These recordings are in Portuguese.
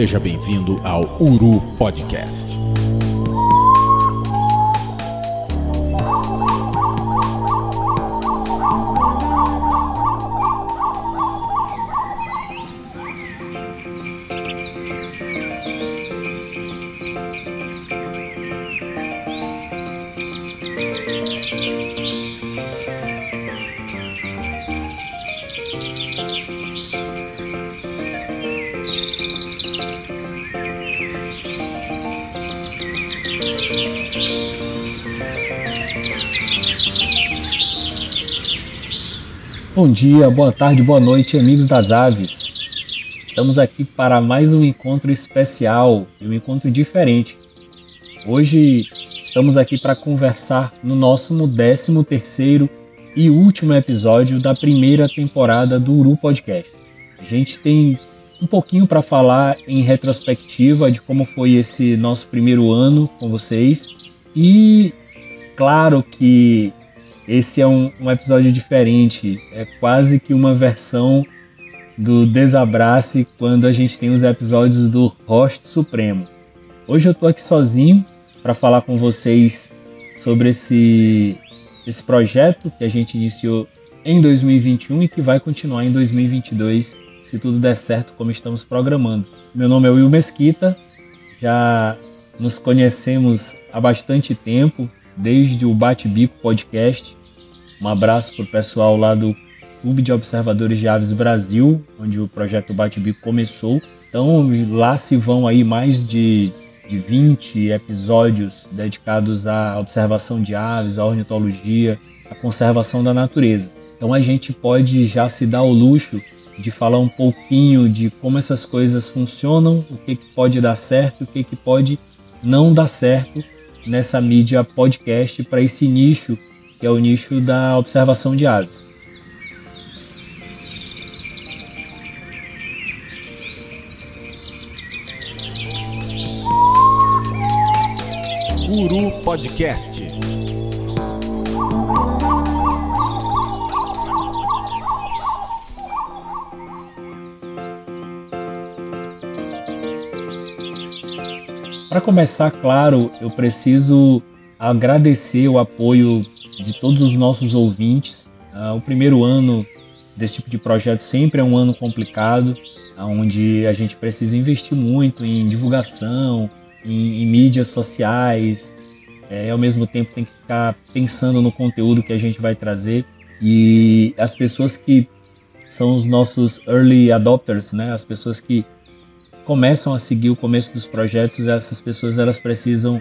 Seja bem-vindo ao Uru Podcast. Bom dia, boa tarde, boa noite, amigos das aves. Estamos aqui para mais um encontro especial e um encontro diferente. Hoje estamos aqui para conversar no nosso 13 terceiro e último episódio da primeira temporada do Uru Podcast. A gente tem um pouquinho para falar em retrospectiva de como foi esse nosso primeiro ano com vocês e claro que esse é um, um episódio diferente, é quase que uma versão do Desabrace quando a gente tem os episódios do Host Supremo. Hoje eu tô aqui sozinho para falar com vocês sobre esse, esse projeto que a gente iniciou em 2021 e que vai continuar em 2022, se tudo der certo como estamos programando. Meu nome é Will Mesquita, já nos conhecemos há bastante tempo, desde o Bate Bico Podcast, um abraço para o pessoal lá do Clube de Observadores de Aves Brasil, onde o projeto Bate-Bico começou. Então lá se vão aí mais de, de 20 episódios dedicados à observação de aves, à ornitologia, à conservação da natureza. Então a gente pode já se dar o luxo de falar um pouquinho de como essas coisas funcionam, o que, que pode dar certo, o que, que pode não dar certo nessa mídia podcast para esse nicho que é o nicho da observação de aves. Uru Podcast. Para começar, claro, eu preciso agradecer o apoio de todos os nossos ouvintes. Uh, o primeiro ano desse tipo de projeto sempre é um ano complicado, onde a gente precisa investir muito em divulgação, em, em mídias sociais, é, e ao mesmo tempo tem que ficar pensando no conteúdo que a gente vai trazer. E as pessoas que são os nossos early adopters, né? as pessoas que começam a seguir o começo dos projetos, essas pessoas elas precisam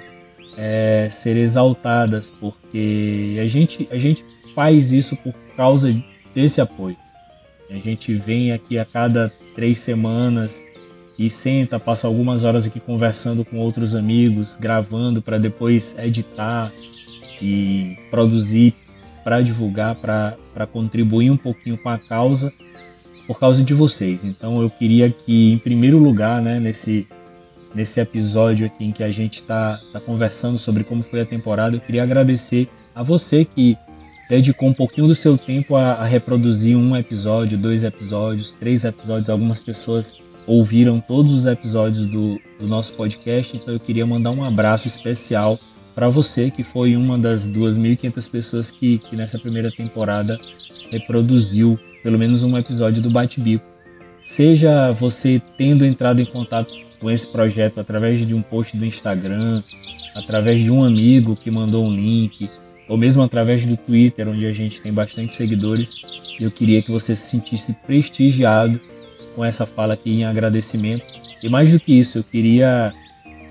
é, ser exaltadas, porque a gente, a gente faz isso por causa desse apoio. A gente vem aqui a cada três semanas e senta, passa algumas horas aqui conversando com outros amigos, gravando para depois editar e produzir para divulgar, para contribuir um pouquinho com a causa, por causa de vocês. Então eu queria que, em primeiro lugar, né, nesse nesse episódio aqui em que a gente está tá conversando sobre como foi a temporada, eu queria agradecer a você que dedicou um pouquinho do seu tempo a, a reproduzir um episódio, dois episódios, três episódios. Algumas pessoas ouviram todos os episódios do, do nosso podcast, então eu queria mandar um abraço especial para você, que foi uma das 2.500 pessoas que, que nessa primeira temporada reproduziu pelo menos um episódio do Bate-Bico. Seja você tendo entrado em contato com esse projeto através de um post do Instagram, através de um amigo que mandou um link, ou mesmo através do Twitter, onde a gente tem bastante seguidores. Eu queria que você se sentisse prestigiado com essa fala aqui em agradecimento. E mais do que isso, eu queria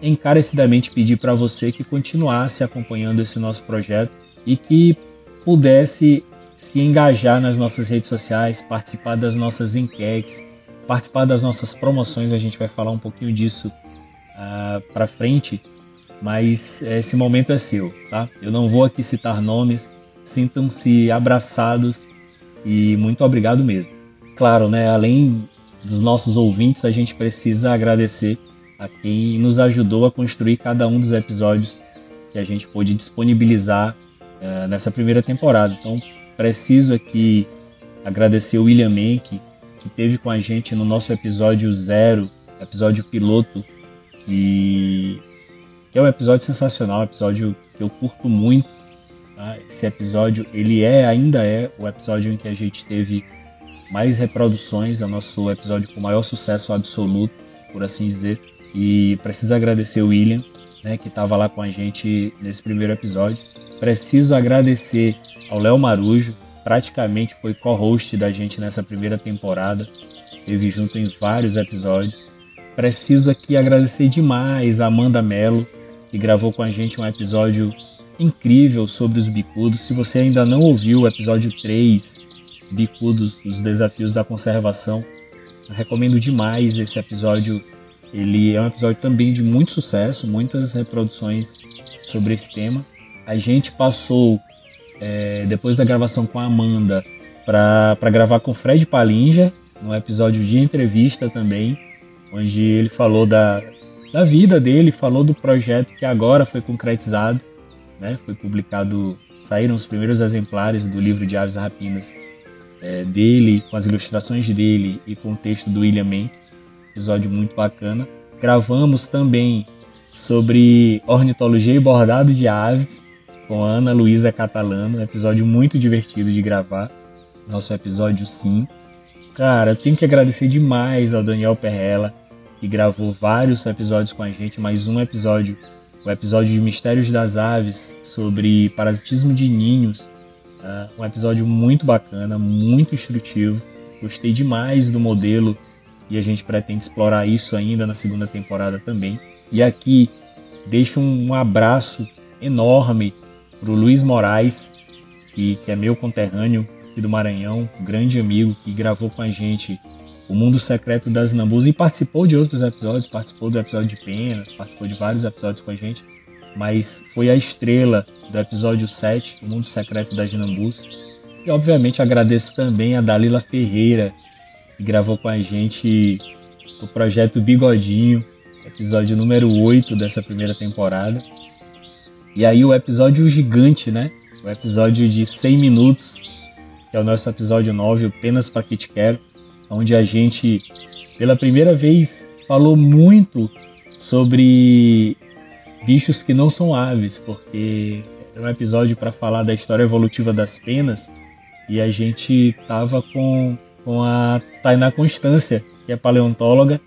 encarecidamente pedir para você que continuasse acompanhando esse nosso projeto e que pudesse se engajar nas nossas redes sociais, participar das nossas enquetes, participar das nossas promoções, a gente vai falar um pouquinho disso uh, ah, para frente, mas esse momento é seu, tá? Eu não vou aqui citar nomes, sintam-se abraçados e muito obrigado mesmo. Claro, né, além dos nossos ouvintes, a gente precisa agradecer a quem nos ajudou a construir cada um dos episódios que a gente pôde disponibilizar uh, nessa primeira temporada. Então, preciso aqui agradecer o William Menck, que teve com a gente no nosso episódio zero episódio piloto, que, que é um episódio sensacional, um episódio que eu curto muito. Tá? Esse episódio, ele é, ainda é o episódio em que a gente teve mais reproduções, é o nosso episódio com maior sucesso absoluto, por assim dizer. E preciso agradecer o William, né, que estava lá com a gente nesse primeiro episódio. Preciso agradecer ao Léo Marujo, praticamente foi co-host da gente nessa primeira temporada, esteve junto em vários episódios. Preciso aqui agradecer demais a Amanda Mello, que gravou com a gente um episódio incrível sobre os bicudos. Se você ainda não ouviu o episódio 3, Bicudos, os desafios da conservação, recomendo demais esse episódio. Ele é um episódio também de muito sucesso, muitas reproduções sobre esse tema. A gente passou, é, depois da gravação com a Amanda, para gravar com Fred Palinja, num episódio de entrevista também, onde ele falou da, da vida dele, falou do projeto que agora foi concretizado, né? foi publicado, saíram os primeiros exemplares do livro de Aves Rapinas é, dele, com as ilustrações dele e com o texto do William Mann, episódio muito bacana. Gravamos também sobre ornitologia e bordado de aves com a Ana Luísa Catalano, um episódio muito divertido de gravar, nosso episódio sim. Cara, eu tenho que agradecer demais ao Daniel Perrella, que gravou vários episódios com a gente, mais um episódio, o episódio de Mistérios das Aves, sobre parasitismo de ninhos, Uh, um episódio muito bacana, muito instrutivo. Gostei demais do modelo e a gente pretende explorar isso ainda na segunda temporada também. E aqui deixo um abraço enorme para o Luiz Moraes, que, que é meu conterrâneo aqui do Maranhão, grande amigo que gravou com a gente o Mundo Secreto das Nambus e participou de outros episódios, participou do episódio de Penas, participou de vários episódios com a gente mas foi a estrela do episódio 7, O Mundo Secreto das Nambus. E obviamente agradeço também a Dalila Ferreira, que gravou com a gente o projeto Bigodinho, episódio número 8 dessa primeira temporada. E aí o episódio gigante, né? O episódio de 100 minutos, que é o nosso episódio 9, o Penas Pra Que Te Quero, onde a gente, pela primeira vez, falou muito sobre bichos que não são aves, porque é um episódio para falar da história evolutiva das penas e a gente tava com, com a Tainá Constância, que é paleontóloga,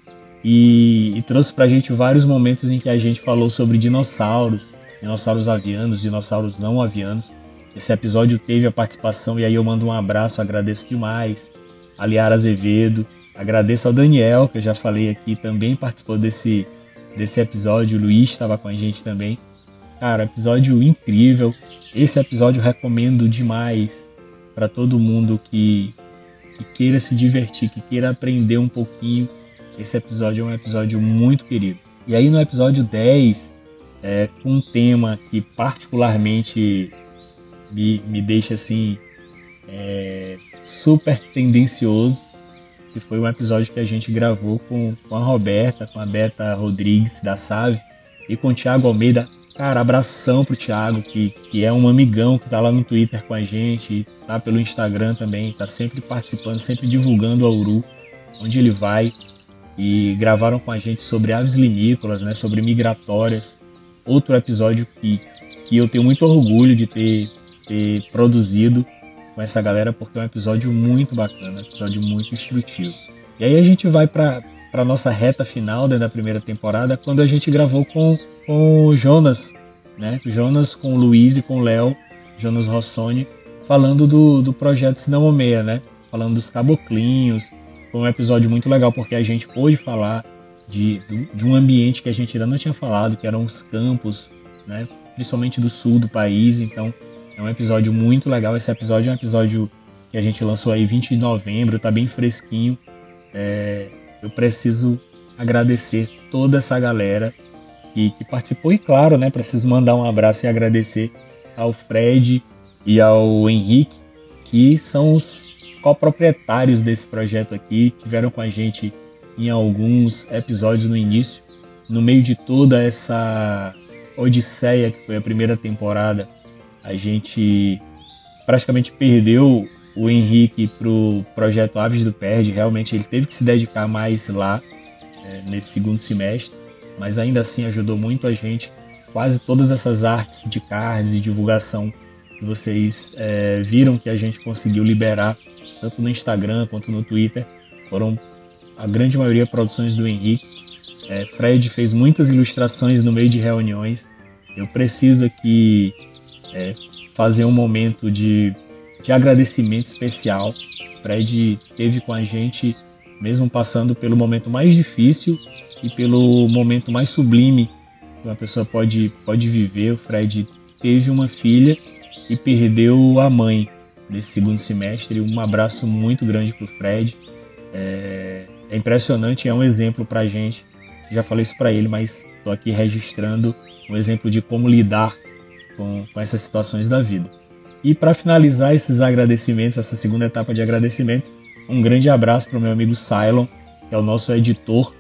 e, e trouxe pra gente vários momentos em que a gente falou sobre dinossauros, dinossauros avianos, dinossauros não avianos. Esse episódio teve a participação e aí eu mando um abraço, agradeço demais a Liara Azevedo, agradeço ao Daniel, que eu já falei aqui, também participou desse desse episódio. O Luiz estava com a gente também. Cara, episódio incrível. Esse episódio recomendo demais para todo mundo que, que queira se divertir, que queira aprender um pouquinho. Esse episódio é um episódio muito querido. E aí no episódio 10, é, com um tema que particularmente me, me deixa assim é, super tendencioso, que foi um episódio que a gente gravou com, com a Roberta, com a Beta Rodrigues da Save e com o Thiago Almeida. Cara, abração pro Thiago, que, que é um amigão que tá lá no Twitter com a gente, tá pelo Instagram também, tá sempre participando, sempre divulgando a Uru, onde ele vai. E gravaram com a gente sobre aves limícolas, né, sobre migratórias. Outro episódio que, que eu tenho muito orgulho de ter, ter produzido com essa galera porque é um episódio muito bacana, episódio muito instrutivo. E aí a gente vai para para nossa reta final da primeira temporada, quando a gente gravou com, com o Jonas, né? Jonas com o Luiz e com o Léo, Jonas Rossoni, falando do, do projeto Sinamomeia, né? Falando dos caboclinhos. Foi um episódio muito legal porque a gente pôde falar de, de um ambiente que a gente ainda não tinha falado, que eram os campos, né? Principalmente do sul do país. Então, é um episódio muito legal. Esse episódio é um episódio que a gente lançou aí 20 de novembro, tá bem fresquinho. É, eu preciso agradecer toda essa galera que, que, participou e claro, né, preciso mandar um abraço e agradecer ao Fred e ao Henrique, que são os coproprietários desse projeto aqui, tiveram com a gente em alguns episódios no início, no meio de toda essa odisseia que foi a primeira temporada a gente praticamente perdeu o Henrique para o projeto Aves do Perde. Realmente ele teve que se dedicar mais lá. É, nesse segundo semestre, mas ainda assim ajudou muito a gente. Quase todas essas artes de cards e divulgação que vocês é, viram que a gente conseguiu liberar, tanto no Instagram quanto no Twitter, foram a grande maioria produções do Henrique. É, Fred fez muitas ilustrações no meio de reuniões. Eu preciso aqui é, fazer um momento de, de agradecimento especial. Fred teve com a gente, mesmo passando pelo momento mais difícil e pelo momento mais sublime que uma pessoa pode, pode viver. O Fred teve uma filha e perdeu a mãe nesse segundo semestre. Um abraço muito grande para o Fred. É, é impressionante, é um exemplo para a gente. Já falei isso para ele, mas estou aqui registrando um exemplo de como lidar com, com essas situações da vida. E para finalizar esses agradecimentos, essa segunda etapa de agradecimentos, um grande abraço para o meu amigo Cylon, que é o nosso editor.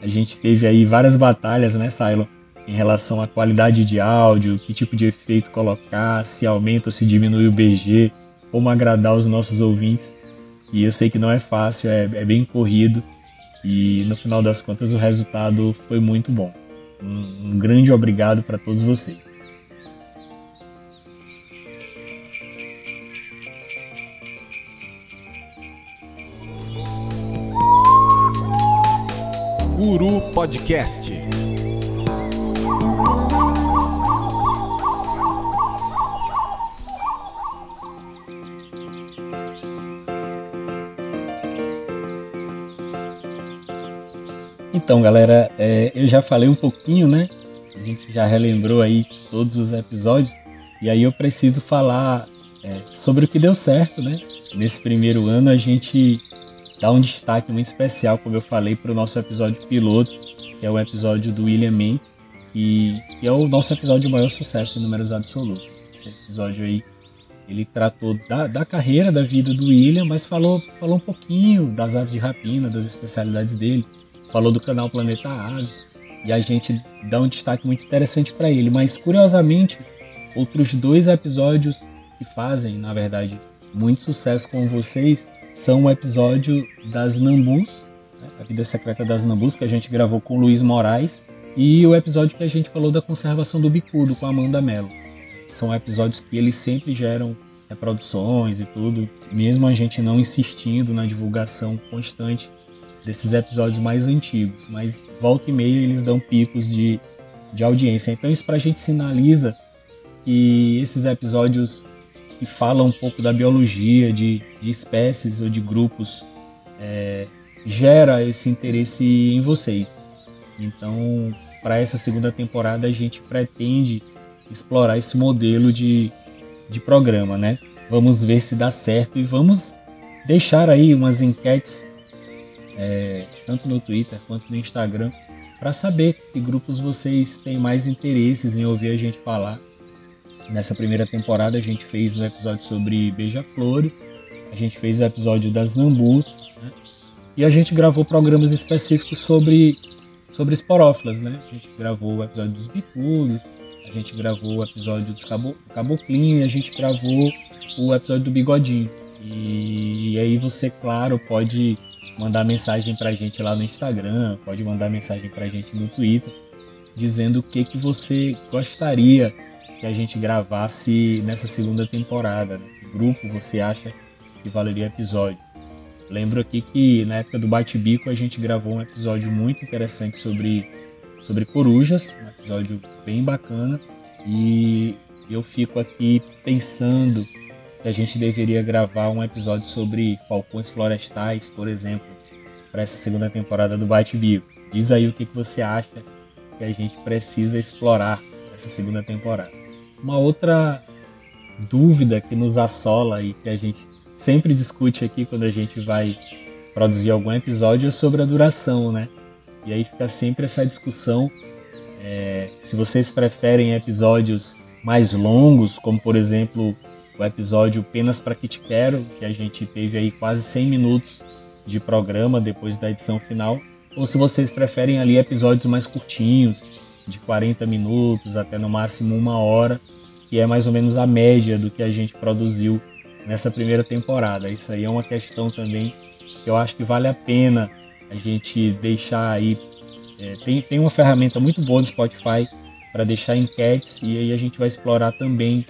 A gente teve aí várias batalhas, né, Cylon, em relação à qualidade de áudio, que tipo de efeito colocar, se aumenta ou se diminui o BG, como agradar os nossos ouvintes. E eu sei que não é fácil, é, é bem corrido. E no final das contas o resultado foi muito bom. Um, um grande obrigado para todos vocês. Uru Podcast. Então, galera, é, eu já falei um pouquinho, né? A gente já relembrou aí todos os episódios. E aí eu preciso falar é, sobre o que deu certo, né? Nesse primeiro ano a gente dá um destaque muito especial, como eu falei, para o nosso episódio piloto, que é o episódio do William Mann, que, que é o nosso episódio de maior sucesso em números absolutos. Esse episódio aí, ele tratou da, da carreira, da vida do William, mas falou, falou um pouquinho das aves de rapina, das especialidades dele, falou do canal Planeta Aves, e a gente dá um destaque muito interessante para ele. Mas, curiosamente, outros dois episódios que fazem, na verdade, muito sucesso com vocês são o episódio das Nambus, né, a vida secreta das Nambus, que a gente gravou com o Luiz Moraes, e o episódio que a gente falou da conservação do bicudo com a Amanda Mello. São episódios que eles sempre geram reproduções e tudo, mesmo a gente não insistindo na divulgação constante desses episódios mais antigos, mas volta e meia eles dão picos de, de audiência. Então isso pra gente sinaliza que esses episódios que falam um pouco da biologia de, de espécies ou de grupos é, gera esse interesse em vocês. Então, para essa segunda temporada, a gente pretende explorar esse modelo de, de programa, né? Vamos ver se dá certo e vamos deixar aí umas enquetes, é, tanto no Twitter quanto no Instagram, para saber que grupos vocês têm mais interesses em ouvir a gente falar Nessa primeira temporada a gente fez um episódio sobre beija-flores, a gente fez o episódio das nambus, né? e a gente gravou programas específicos sobre, sobre esporófilas, né? A gente gravou o episódio dos bicudos, a gente gravou o episódio dos cabo, a gente gravou o episódio do bigodinho. E, e aí você, claro, pode mandar mensagem pra gente lá no Instagram, pode mandar mensagem pra gente no Twitter, dizendo o que, que você gostaria que a gente gravasse nessa segunda temporada. Né? Que grupo você acha que valeria episódio? Lembro aqui que na época do Bate-Bico a gente gravou um episódio muito interessante sobre, sobre corujas, um episódio bem bacana. E eu fico aqui pensando que a gente deveria gravar um episódio sobre falcões florestais, por exemplo, para essa segunda temporada do Bate-Bico. Diz aí o que, que você acha que a gente precisa explorar essa segunda temporada. Uma outra dúvida que nos assola e que a gente sempre discute aqui quando a gente vai produzir algum episódio é sobre a duração, né? E aí fica sempre essa discussão é, se vocês preferem episódios mais longos, como por exemplo o episódio Penas para que te quero, que a gente teve aí quase 100 minutos de programa depois da edição final, ou se vocês preferem ali episódios mais curtinhos, de 40 minutos até no máximo uma hora, que é mais ou menos a média do que a gente produziu nessa primeira temporada. Isso aí é uma questão também que eu acho que vale a pena a gente deixar aí é, tem, tem uma ferramenta muito boa no Spotify para deixar enquetes e aí a gente vai explorar também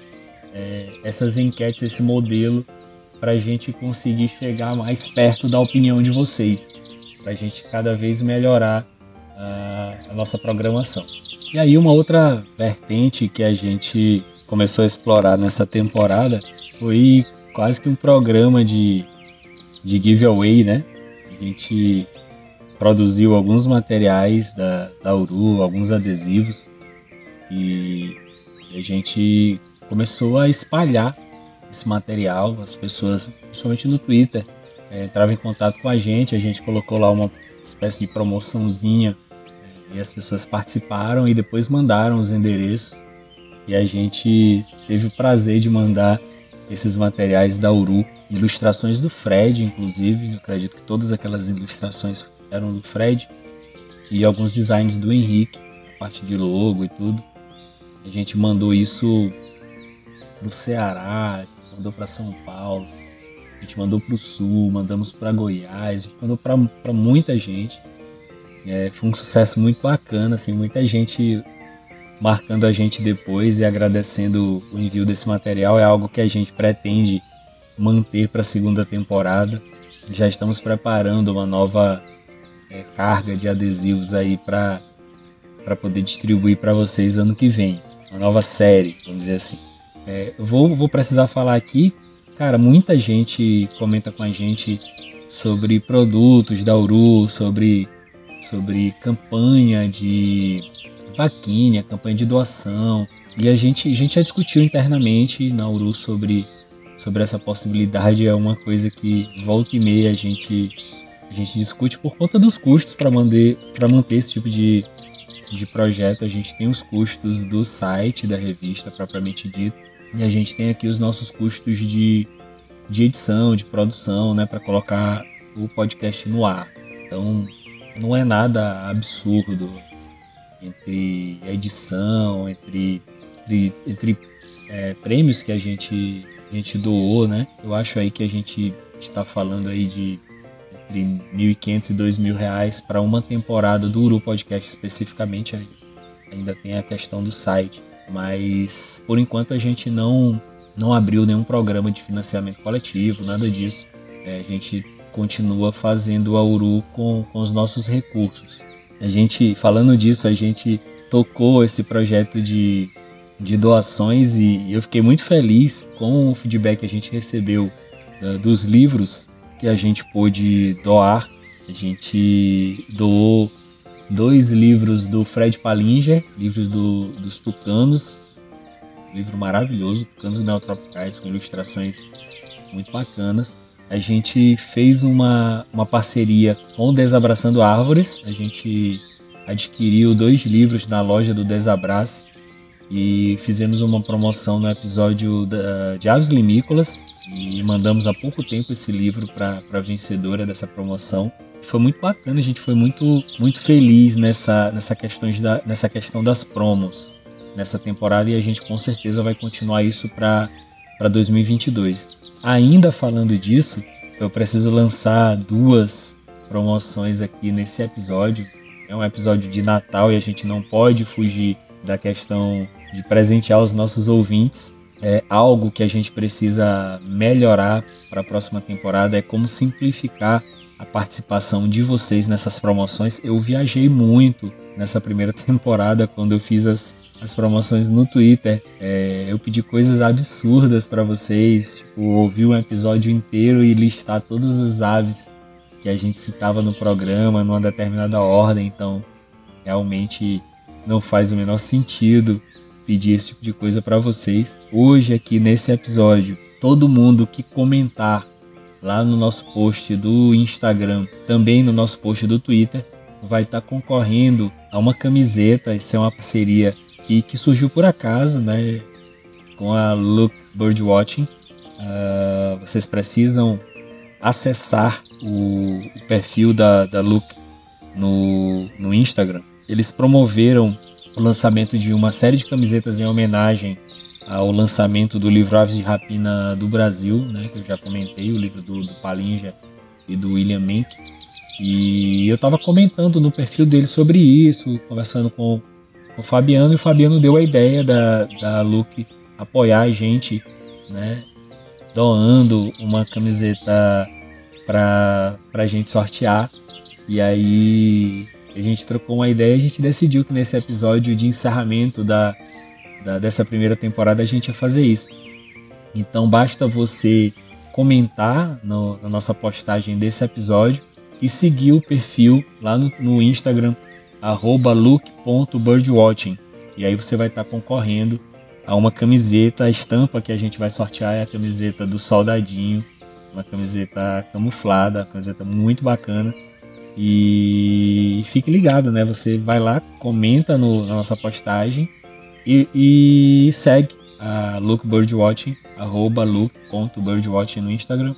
é, essas enquetes, esse modelo, para a gente conseguir chegar mais perto da opinião de vocês, para a gente cada vez melhorar a, a nossa programação. E aí uma outra vertente que a gente começou a explorar nessa temporada foi quase que um programa de, de giveaway, né? A gente produziu alguns materiais da, da Uru, alguns adesivos e a gente começou a espalhar esse material. As pessoas, principalmente no Twitter, é, entravam em contato com a gente. A gente colocou lá uma espécie de promoçãozinha é, e as pessoas participaram e depois mandaram os endereços. E a gente teve o prazer de mandar esses materiais da Uru, ilustrações do Fred, inclusive. Eu acredito que todas aquelas ilustrações eram do Fred e alguns designs do Henrique, a parte de logo e tudo. A gente mandou isso pro Ceará, mandou para São Paulo, a gente mandou pro Sul, mandamos para Goiás, a gente mandou para muita gente. É, foi um sucesso muito bacana, assim, muita gente marcando a gente depois e agradecendo o envio desse material. É algo que a gente pretende manter para a segunda temporada. Já estamos preparando uma nova é, carga de adesivos aí para poder distribuir para vocês ano que vem. Uma nova série, vamos dizer assim. É, vou, vou precisar falar aqui, cara, muita gente comenta com a gente sobre produtos da Uru, sobre, sobre campanha de vaquinha, campanha de doação. E a gente, a gente já discutiu internamente na Uru sobre, sobre essa possibilidade. É uma coisa que volta e meia a gente, a gente discute por conta dos custos para manter, manter esse tipo de, de projeto. A gente tem os custos do site da revista propriamente dito e a gente tem aqui os nossos custos de, de edição, de produção, né, para colocar o podcast no ar. Então, não é nada absurdo entre edição, entre, entre, entre é, prêmios que a gente, a gente doou, né? Eu acho aí que a gente está falando aí de entre 1.500 e 2.000 reais para uma temporada do Uru Podcast especificamente. Ainda tem a questão do site mas por enquanto a gente não, não abriu nenhum programa de financiamento coletivo, nada disso. É, a gente continua fazendo a URU com, com os nossos recursos. A gente, falando disso, a gente tocou esse projeto de, de doações e eu fiquei muito feliz com o feedback que a gente recebeu dos livros que a gente pôde doar. A gente doou dois livros do Fred Palinger, livros do, dos Tucanos, livro maravilhoso, Tucanos Neotropicais, com ilustrações muito bacanas. A gente fez uma, uma parceria com Desabraçando Árvores, a gente adquiriu dois livros na loja do Desabrace e fizemos uma promoção no episódio da, de Aves Limícolas. E mandamos há pouco tempo esse livro para a vencedora dessa promoção foi muito bacana, a gente foi muito, muito feliz nessa, nessa, questão da, nessa questão das promos nessa temporada e a gente com certeza vai continuar isso para 2022. Ainda falando disso, eu preciso lançar duas promoções aqui nesse episódio. É um episódio de Natal e a gente não pode fugir da questão de presentear os nossos ouvintes. É algo que a gente precisa melhorar para a próxima temporada é como simplificar a participação de vocês nessas promoções. Eu viajei muito nessa primeira temporada quando eu fiz as, as promoções no Twitter. É, eu pedi coisas absurdas para vocês, tipo, ouvir um episódio inteiro e listar todas as aves que a gente citava no programa numa determinada ordem. Então, realmente não faz o menor sentido pedir esse tipo de coisa para vocês. Hoje aqui nesse episódio, todo mundo que comentar lá no nosso post do Instagram, também no nosso post do Twitter, vai estar tá concorrendo a uma camiseta. Isso é uma parceria que, que surgiu por acaso, né? Com a Look Birdwatching. Uh, vocês precisam acessar o, o perfil da, da Look no, no Instagram. Eles promoveram o lançamento de uma série de camisetas em homenagem ao lançamento do livro Aves de Rapina do Brasil, né, que eu já comentei, o livro do, do Palinja e do William Menck. E eu estava comentando no perfil dele sobre isso, conversando com, com o Fabiano, e o Fabiano deu a ideia da, da Luke apoiar a gente, né? Doando uma camiseta para a gente sortear. E aí a gente trocou uma ideia e a gente decidiu que nesse episódio de encerramento da, da, dessa primeira temporada a gente ia fazer isso. Então basta você comentar no, na nossa postagem desse episódio e seguir o perfil lá no, no Instagram, look.birdwatching. E aí você vai estar tá concorrendo a uma camiseta, a estampa que a gente vai sortear é a camiseta do Soldadinho, uma camiseta camuflada, uma camiseta muito bacana. E fique ligado, né? Você vai lá, comenta no, na nossa postagem e, e segue a Look Birdwatching, arroba look.birdwatching no Instagram.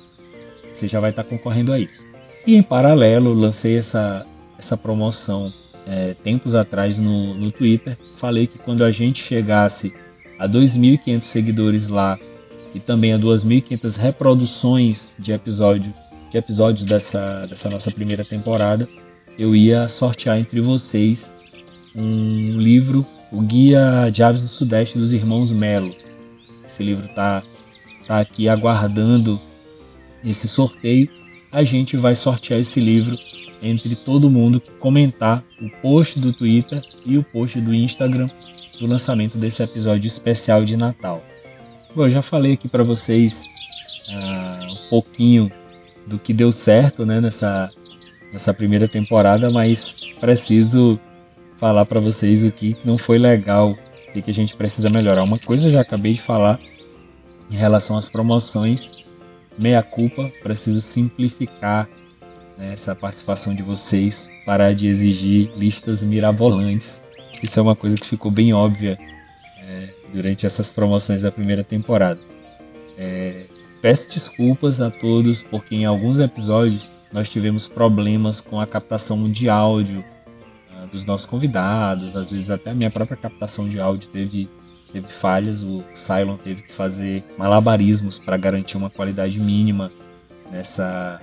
Você já vai estar concorrendo a isso. E em paralelo, lancei essa, essa promoção é, tempos atrás no, no Twitter. Falei que quando a gente chegasse a 2.500 seguidores lá e também a 2.500 reproduções de episódio de episódios dessa, dessa nossa primeira temporada, eu ia sortear entre vocês um livro, o Guia de Aves do Sudeste dos Irmãos Melo. Esse livro tá, tá aqui aguardando esse sorteio. A gente vai sortear esse livro entre todo mundo que comentar o post do Twitter e o post do Instagram do lançamento desse episódio especial de Natal. Bom, eu já falei aqui para vocês uh, um pouquinho do que deu certo né, nessa, nessa primeira temporada, mas preciso falar para vocês o que não foi legal, o que a gente precisa melhorar. Uma coisa eu já acabei de falar em relação às promoções, meia culpa, preciso simplificar né, essa participação de vocês, parar de exigir listas mirabolantes. Isso é uma coisa que ficou bem óbvia é, durante essas promoções da primeira temporada. É, Peço desculpas a todos porque em alguns episódios nós tivemos problemas com a captação de áudio dos nossos convidados, às vezes até a minha própria captação de áudio teve, teve falhas, o Cylon teve que fazer malabarismos para garantir uma qualidade mínima nessa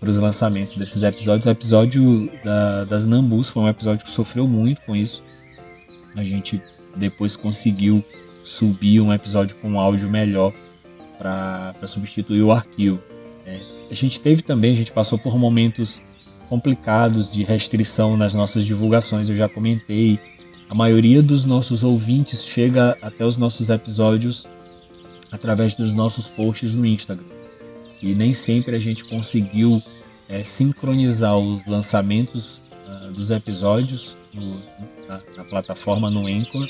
para os lançamentos desses episódios. O episódio da, das Nambus foi um episódio que sofreu muito com isso. A gente depois conseguiu subir um episódio com um áudio melhor para substituir o arquivo. É, a gente teve também, a gente passou por momentos complicados de restrição nas nossas divulgações, eu já comentei. A maioria dos nossos ouvintes chega até os nossos episódios através dos nossos posts no Instagram. E nem sempre a gente conseguiu é, sincronizar os lançamentos uh, dos episódios no, na, na, plataforma no Anchor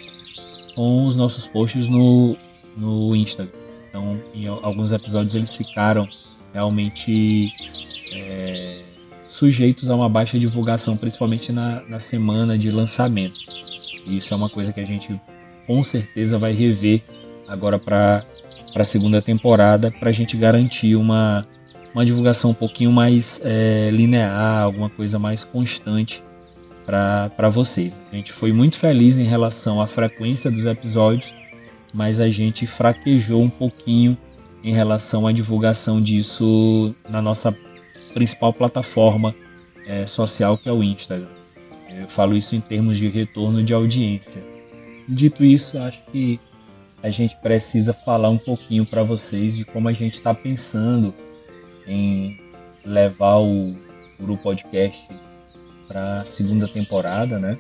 com os nossos posts no, no Instagram. Então, em alguns episódios eles ficaram realmente sujeitos a uma baixa divulgação, principalmente na, na semana de lançamento. Isso é uma coisa que a gente com certeza vai rever agora para a segunda temporada, para a gente garantir uma, uma divulgação um pouquinho mais é, linear, alguma coisa mais constante para vocês. A gente foi muito feliz em relação à frequência dos episódios mas a gente fraquejou um pouquinho em relação à divulgação disso na nossa principal plataforma é, social, que é o Instagram. Eu falo isso em termos de retorno de audiência. Dito isso, acho que a gente precisa falar um pouquinho para vocês de como a gente está pensando em levar o Guru Podcast para a segunda temporada, né?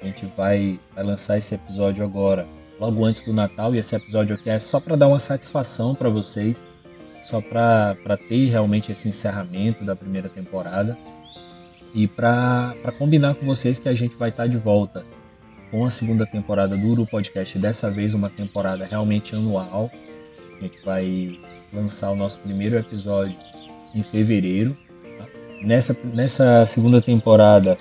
A gente vai, vai lançar esse episódio agora logo antes do Natal e esse episódio aqui é só para dar uma satisfação para vocês, só para ter realmente esse encerramento da primeira temporada e para combinar com vocês que a gente vai estar tá de volta com a segunda temporada do Uru Podcast, dessa vez uma temporada realmente anual. A gente vai lançar o nosso primeiro episódio em fevereiro. Tá? Nessa, nessa segunda temporada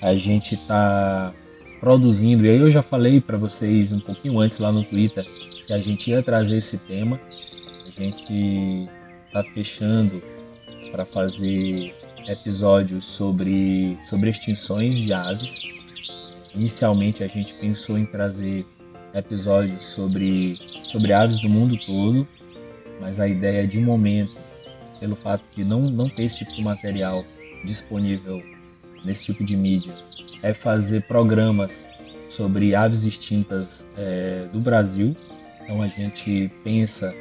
a gente está produzindo. E aí eu já falei para vocês um pouquinho antes lá no Twitter que a gente ia trazer esse tema. Gente está fechando para fazer episódios sobre, sobre extinções de aves. Inicialmente a gente pensou em trazer episódios sobre, sobre aves do mundo todo, mas a ideia de momento, pelo fato de não, não ter esse tipo de material disponível nesse tipo de mídia é fazer programas sobre aves extintas é, do Brasil. Então a gente pensa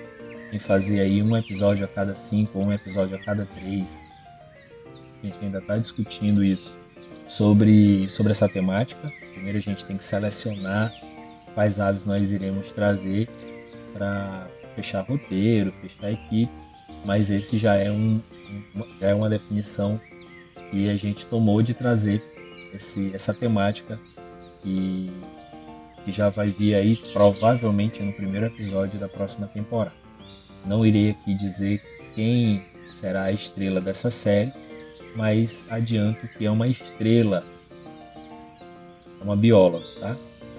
em fazer aí um episódio a cada cinco ou um episódio a cada três. A gente ainda está discutindo isso sobre, sobre essa temática. Primeiro a gente tem que selecionar quais aves nós iremos trazer para fechar roteiro, fechar equipe, mas esse já é, um, já é uma definição que a gente tomou de trazer esse, essa temática e que já vai vir aí provavelmente no primeiro episódio da próxima temporada. Não irei aqui dizer quem será a estrela dessa série, mas adianto que é uma estrela, é uma bióloga, tá?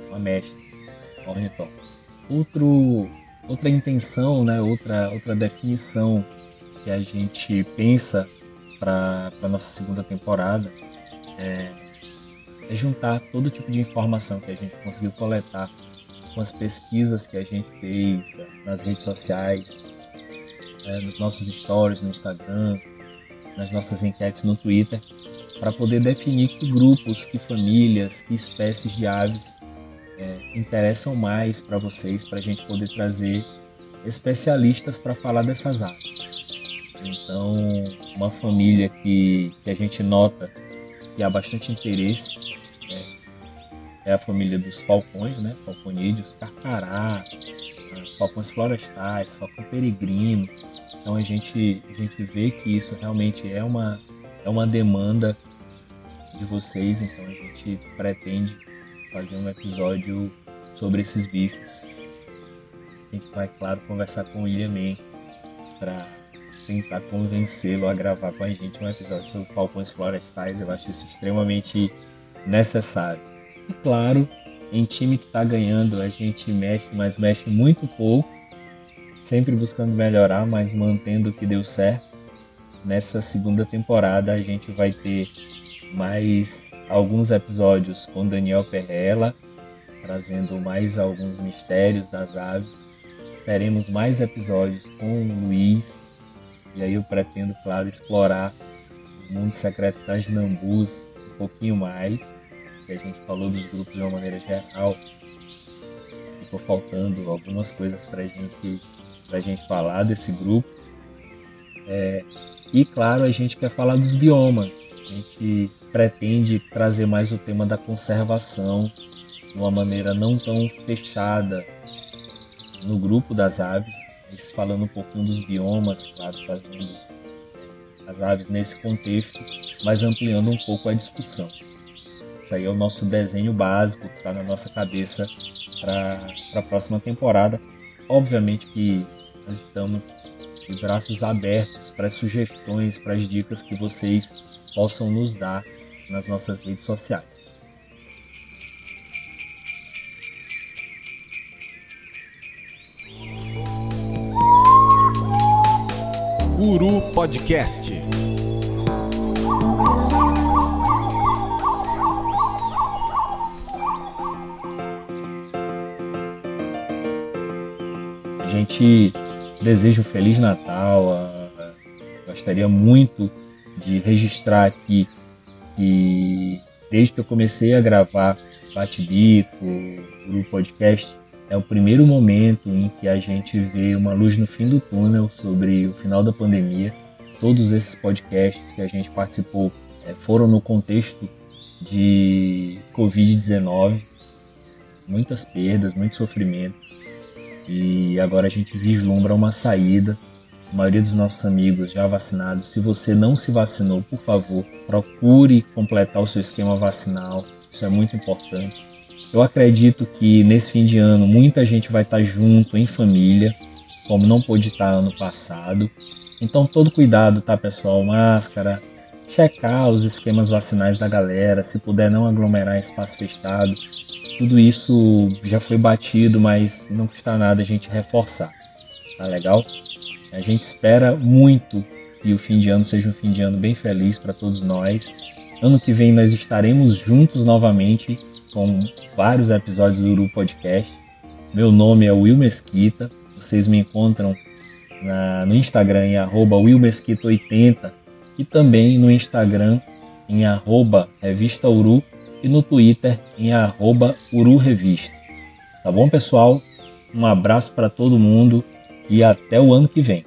Uma mestre, ornitóloga. Outro, outra intenção, né? outra, outra definição que a gente pensa para a nossa segunda temporada é é juntar todo tipo de informação que a gente conseguiu coletar com as pesquisas que a gente fez eh, nas redes sociais, é, nos nossos stories no Instagram, nas nossas enquetes no Twitter, para poder definir que grupos, que famílias, que espécies de aves é, interessam mais para vocês, para a gente poder trazer especialistas para falar dessas aves. Então, uma família que, que a gente nota que há bastante interesse é a família dos falcões, né? Falconídeos, carcará, falcões florestais, falcão peregrino. Então a gente, a gente vê que isso realmente é uma, é uma demanda de vocês, então a gente pretende fazer um episódio sobre esses bichos. A gente vai, claro, conversar com o William para tentar convencê-lo a gravar com a gente um episódio sobre falcões florestais. Eu acho isso extremamente necessário. E claro, em time que está ganhando a gente mexe, mas mexe muito pouco, sempre buscando melhorar, mas mantendo o que deu certo. Nessa segunda temporada a gente vai ter mais alguns episódios com Daniel Perrella, trazendo mais alguns mistérios das aves. Teremos mais episódios com o Luiz, e aí eu pretendo, claro, explorar o mundo secreto das Nambus um pouquinho mais que a gente falou dos grupos de uma maneira geral, ficou faltando algumas coisas para gente, a gente falar desse grupo. É, e claro, a gente quer falar dos biomas. A gente pretende trazer mais o tema da conservação de uma maneira não tão fechada no grupo das aves, mas falando um pouquinho dos biomas, claro, fazendo as aves nesse contexto, mas ampliando um pouco a discussão. Isso aí é o nosso desenho básico está na nossa cabeça para a próxima temporada. Obviamente que nós estamos de braços abertos para as sugestões, para as dicas que vocês possam nos dar nas nossas redes sociais. Uru Podcast. Gente deseja um Feliz Natal. Gostaria muito de registrar aqui que desde que eu comecei a gravar Bate-Bico, o podcast, é o primeiro momento em que a gente vê uma luz no fim do túnel sobre o final da pandemia. Todos esses podcasts que a gente participou é, foram no contexto de Covid-19, muitas perdas, muito sofrimento. E agora a gente vislumbra uma saída. A maioria dos nossos amigos já vacinados. Se você não se vacinou, por favor, procure completar o seu esquema vacinal. Isso é muito importante. Eu acredito que nesse fim de ano muita gente vai estar junto em família, como não pôde estar ano passado. Então todo cuidado, tá, pessoal? Máscara, checar os esquemas vacinais da galera, se puder não aglomerar em espaço fechado, tudo isso já foi batido, mas não custa nada a gente reforçar. Tá legal? A gente espera muito que o fim de ano seja um fim de ano bem feliz para todos nós. Ano que vem nós estaremos juntos novamente com vários episódios do Uru Podcast. Meu nome é Will Mesquita. Vocês me encontram na, no Instagram em willmesquita80 e também no Instagram em arroba Revista Uru e no Twitter em arroba Uru Revista. Tá bom, pessoal? Um abraço para todo mundo e até o ano que vem.